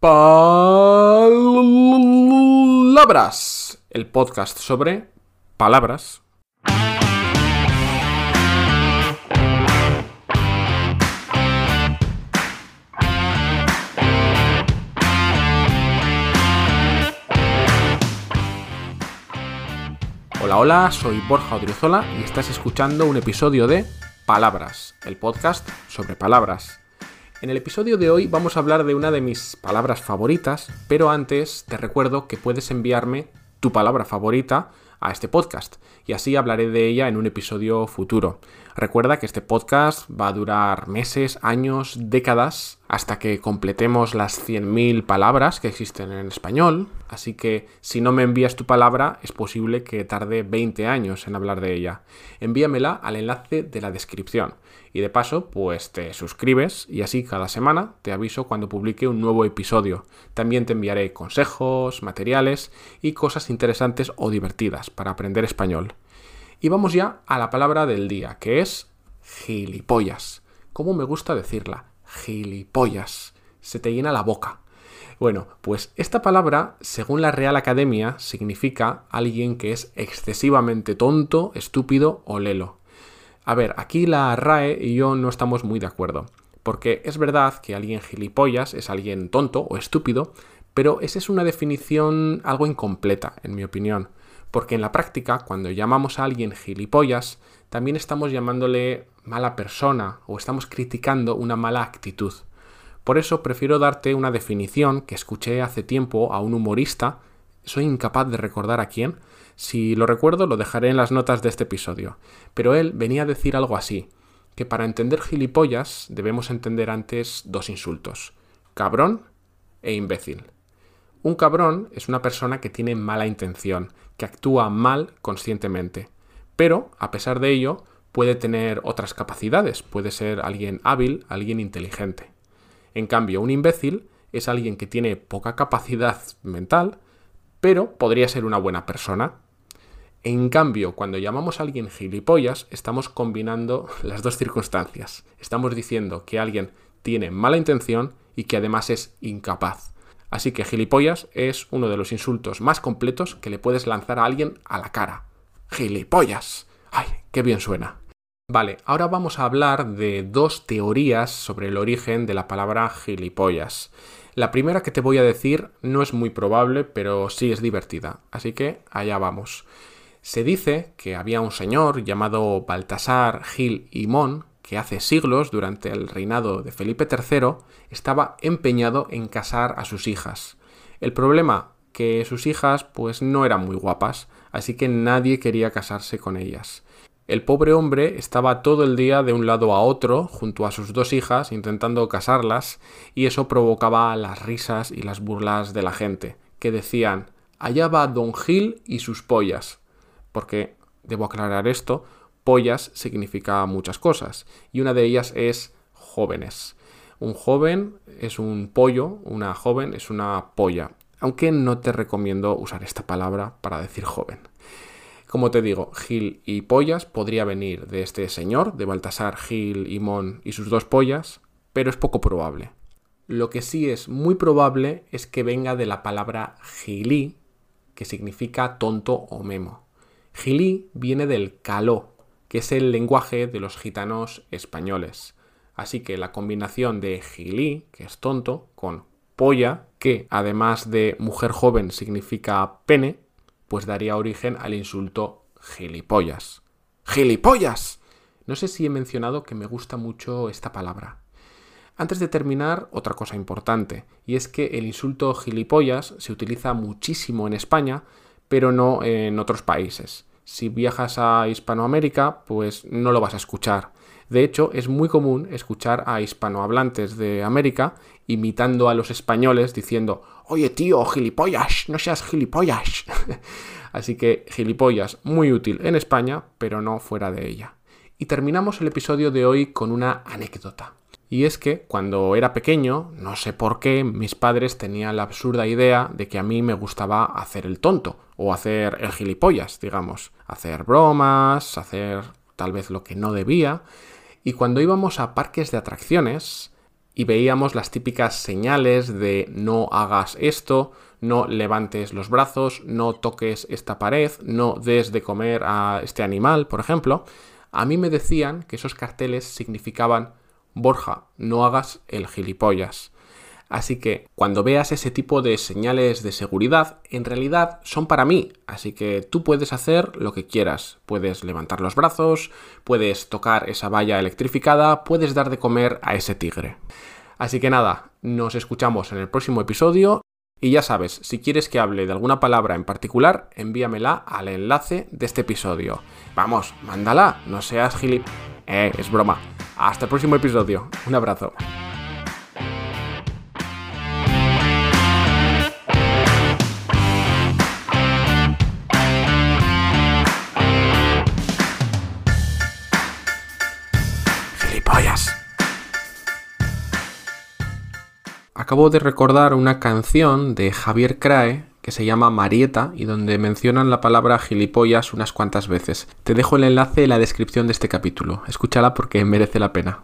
Palabras, el podcast sobre palabras. Hola, hola, soy Borja Odriozola y estás escuchando un episodio de Palabras, el podcast sobre palabras. En el episodio de hoy vamos a hablar de una de mis palabras favoritas, pero antes te recuerdo que puedes enviarme tu palabra favorita a este podcast y así hablaré de ella en un episodio futuro. Recuerda que este podcast va a durar meses, años, décadas, hasta que completemos las 100.000 palabras que existen en español, así que si no me envías tu palabra es posible que tarde 20 años en hablar de ella. Envíamela al enlace de la descripción y de paso pues te suscribes y así cada semana te aviso cuando publique un nuevo episodio. También te enviaré consejos, materiales y cosas interesantes o divertidas para aprender español. Y vamos ya a la palabra del día, que es gilipollas. ¿Cómo me gusta decirla? Gilipollas. Se te llena la boca. Bueno, pues esta palabra, según la Real Academia, significa alguien que es excesivamente tonto, estúpido o lelo. A ver, aquí la RAE y yo no estamos muy de acuerdo, porque es verdad que alguien gilipollas es alguien tonto o estúpido, pero esa es una definición algo incompleta, en mi opinión porque en la práctica, cuando llamamos a alguien gilipollas, también estamos llamándole mala persona o estamos criticando una mala actitud. Por eso prefiero darte una definición que escuché hace tiempo a un humorista, soy incapaz de recordar a quién, si lo recuerdo lo dejaré en las notas de este episodio, pero él venía a decir algo así, que para entender gilipollas debemos entender antes dos insultos, cabrón e imbécil. Un cabrón es una persona que tiene mala intención, que actúa mal conscientemente, pero a pesar de ello puede tener otras capacidades, puede ser alguien hábil, alguien inteligente. En cambio, un imbécil es alguien que tiene poca capacidad mental, pero podría ser una buena persona. En cambio, cuando llamamos a alguien gilipollas, estamos combinando las dos circunstancias. Estamos diciendo que alguien tiene mala intención y que además es incapaz. Así que gilipollas es uno de los insultos más completos que le puedes lanzar a alguien a la cara. ¡Gilipollas! ¡Ay, qué bien suena! Vale, ahora vamos a hablar de dos teorías sobre el origen de la palabra gilipollas. La primera que te voy a decir no es muy probable, pero sí es divertida, así que allá vamos. Se dice que había un señor llamado Baltasar Gil y Mon que hace siglos, durante el reinado de Felipe III, estaba empeñado en casar a sus hijas. El problema, que sus hijas pues no eran muy guapas, así que nadie quería casarse con ellas. El pobre hombre estaba todo el día de un lado a otro, junto a sus dos hijas, intentando casarlas, y eso provocaba las risas y las burlas de la gente, que decían, allá va Don Gil y sus pollas. Porque, debo aclarar esto, pollas significa muchas cosas y una de ellas es jóvenes. Un joven es un pollo, una joven es una polla, aunque no te recomiendo usar esta palabra para decir joven. Como te digo, Gil y pollas podría venir de este señor, de Baltasar Gil y Mon y sus dos pollas, pero es poco probable. Lo que sí es muy probable es que venga de la palabra gilí, que significa tonto o memo. Gilí viene del caló, que es el lenguaje de los gitanos españoles. Así que la combinación de gilí, que es tonto, con polla, que además de mujer joven significa pene, pues daría origen al insulto gilipollas. ¡Gilipollas! No sé si he mencionado que me gusta mucho esta palabra. Antes de terminar, otra cosa importante, y es que el insulto gilipollas se utiliza muchísimo en España, pero no en otros países. Si viajas a Hispanoamérica, pues no lo vas a escuchar. De hecho, es muy común escuchar a hispanohablantes de América imitando a los españoles diciendo, oye tío, gilipollas, no seas gilipollas. Así que gilipollas muy útil en España, pero no fuera de ella. Y terminamos el episodio de hoy con una anécdota. Y es que cuando era pequeño, no sé por qué, mis padres tenían la absurda idea de que a mí me gustaba hacer el tonto, o hacer el gilipollas, digamos, hacer bromas, hacer tal vez lo que no debía. Y cuando íbamos a parques de atracciones, y veíamos las típicas señales de no hagas esto, no levantes los brazos, no toques esta pared, no des de comer a este animal, por ejemplo, a mí me decían que esos carteles significaban Borja, no hagas el gilipollas. Así que cuando veas ese tipo de señales de seguridad, en realidad son para mí. Así que tú puedes hacer lo que quieras. Puedes levantar los brazos, puedes tocar esa valla electrificada, puedes dar de comer a ese tigre. Así que nada, nos escuchamos en el próximo episodio. Y ya sabes, si quieres que hable de alguna palabra en particular, envíamela al enlace de este episodio. Vamos, mándala, no seas gilip... Eh, es broma. Hasta el próximo episodio. Un abrazo. Acabo de recordar una canción de Javier Crae que se llama Marieta y donde mencionan la palabra gilipollas unas cuantas veces. Te dejo el enlace en la descripción de este capítulo. Escúchala porque merece la pena.